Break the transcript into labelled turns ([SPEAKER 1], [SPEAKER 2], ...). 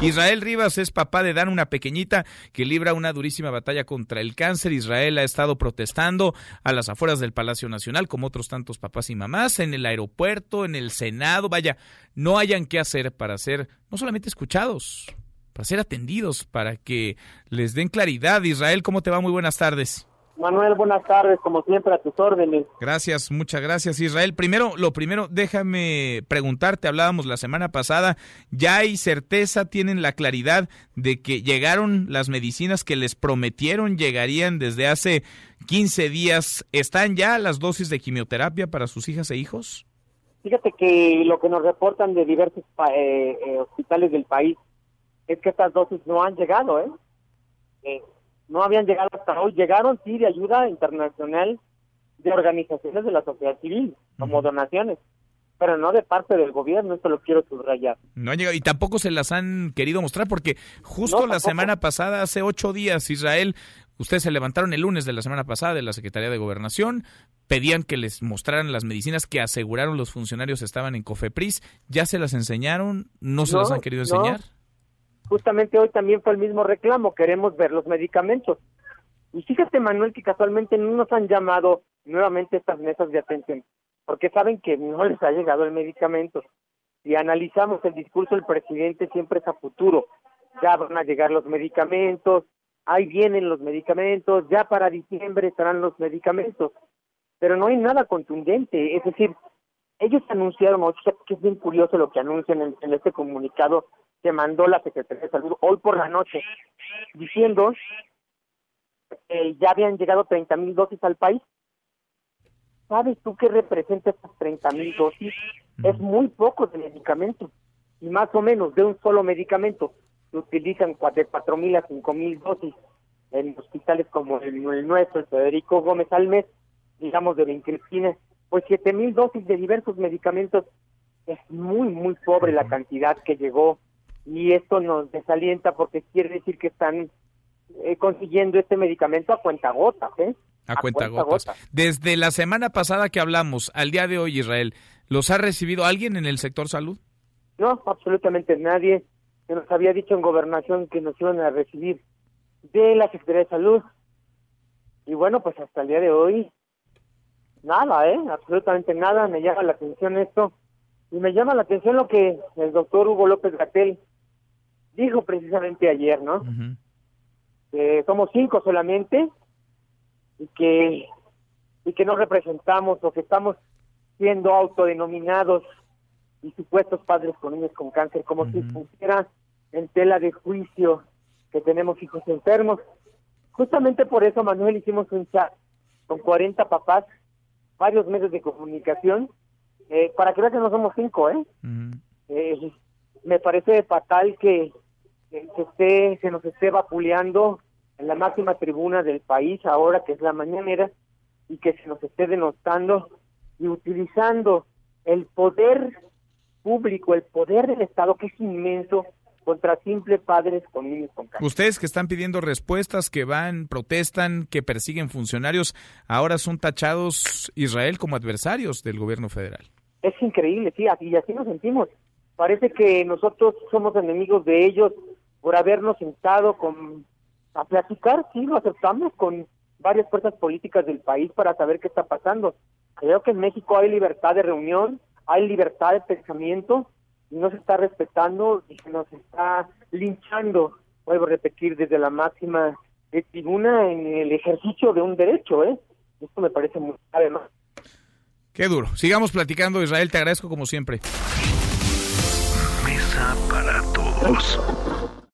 [SPEAKER 1] Israel Rivas es papá de Dan, una pequeñita que libra una durísima batalla contra el cáncer. Israel ha estado protestando a las afueras del Palacio Nacional, como otros tantos papás y mamás, en el aeropuerto, en el Senado. Vaya, no hayan qué hacer para ser no solamente escuchados, para ser atendidos, para que les den claridad. Israel, ¿cómo te va? Muy buenas tardes.
[SPEAKER 2] Manuel, buenas tardes, como siempre, a tus órdenes.
[SPEAKER 1] Gracias, muchas gracias, Israel. Primero, lo primero, déjame preguntarte, hablábamos la semana pasada, ¿ya hay certeza, tienen la claridad de que llegaron las medicinas que les prometieron llegarían desde hace 15 días? ¿Están ya las dosis de quimioterapia para sus hijas e hijos?
[SPEAKER 2] Fíjate que lo que nos reportan de diversos eh, eh, hospitales del país es que estas dosis no han llegado, ¿eh? eh no habían llegado hasta hoy. Llegaron, sí, de ayuda internacional de organizaciones de la sociedad civil, como donaciones, pero no de parte del gobierno, esto lo quiero subrayar.
[SPEAKER 1] No han llegado, y tampoco se las han querido mostrar, porque justo la semana pasada, hace ocho días, Israel, ustedes se levantaron el lunes de la semana pasada de la Secretaría de Gobernación, pedían que les mostraran las medicinas que aseguraron los funcionarios estaban en Cofepris, ¿ya se las enseñaron? ¿No se las han querido enseñar?
[SPEAKER 2] Justamente hoy también fue el mismo reclamo, queremos ver los medicamentos. Y fíjate, Manuel, que casualmente no nos han llamado nuevamente estas mesas de atención, porque saben que no les ha llegado el medicamento. Si analizamos el discurso del presidente, siempre es a futuro. Ya van a llegar los medicamentos, ahí vienen los medicamentos, ya para diciembre estarán los medicamentos. Pero no hay nada contundente, es decir, ellos anunciaron, que es bien curioso lo que anuncian en este comunicado, que mandó la Secretaría de Salud hoy por la noche, diciendo que ya habían llegado 30 mil dosis al país. ¿Sabes tú qué representa estas 30 mil dosis? Es muy poco de medicamento y más o menos de un solo medicamento se utilizan de 4 mil a 5 mil dosis en hospitales como el, nuestro, el Federico Gómez al mes, digamos de 20 pues 7 mil dosis de diversos medicamentos es muy, muy pobre la cantidad que llegó y esto nos desalienta porque quiere decir que están eh, consiguiendo este medicamento a cuenta gota, ¿eh?
[SPEAKER 1] A, cuenta, Desde la semana pasada que hablamos al día de hoy, Israel, ¿los ha recibido alguien en el sector salud?
[SPEAKER 2] No, absolutamente nadie. Se nos había dicho en gobernación que nos iban a recibir de la Secretaría de Salud. Y bueno, pues hasta el día de hoy, nada, ¿eh? Absolutamente nada. Me llama la atención esto. Y me llama la atención lo que el doctor Hugo López Gatel dijo precisamente ayer, ¿no? Que somos cinco solamente y que y que no representamos o que estamos siendo autodenominados y supuestos padres con niños con cáncer, como si pusiera en tela de juicio que tenemos hijos enfermos. Justamente por eso, Manuel, hicimos un chat con 40 papás, varios medios de comunicación, eh, para que vean que no somos cinco, ¿eh? eh me parece fatal que que se, esté, se nos esté vapuleando en la máxima tribuna del país ahora que es la mañanera y que se nos esté denostando y utilizando el poder público, el poder del Estado que es inmenso contra simples padres con niños con cáncer.
[SPEAKER 1] Ustedes que están pidiendo respuestas, que van, protestan, que persiguen funcionarios, ahora son tachados Israel como adversarios del gobierno federal.
[SPEAKER 2] Es increíble, sí, y así nos sentimos. Parece que nosotros somos enemigos de ellos por habernos sentado con a platicar, sí, lo aceptamos con varias fuerzas políticas del país para saber qué está pasando. Creo que en México hay libertad de reunión, hay libertad de pensamiento no se está respetando y se nos está linchando, vuelvo a repetir, desde la máxima tribuna en el ejercicio de un derecho, ¿eh? Esto me parece muy grave,
[SPEAKER 1] Qué duro. Sigamos platicando, Israel, te agradezco como siempre.
[SPEAKER 3] Mesa para todos.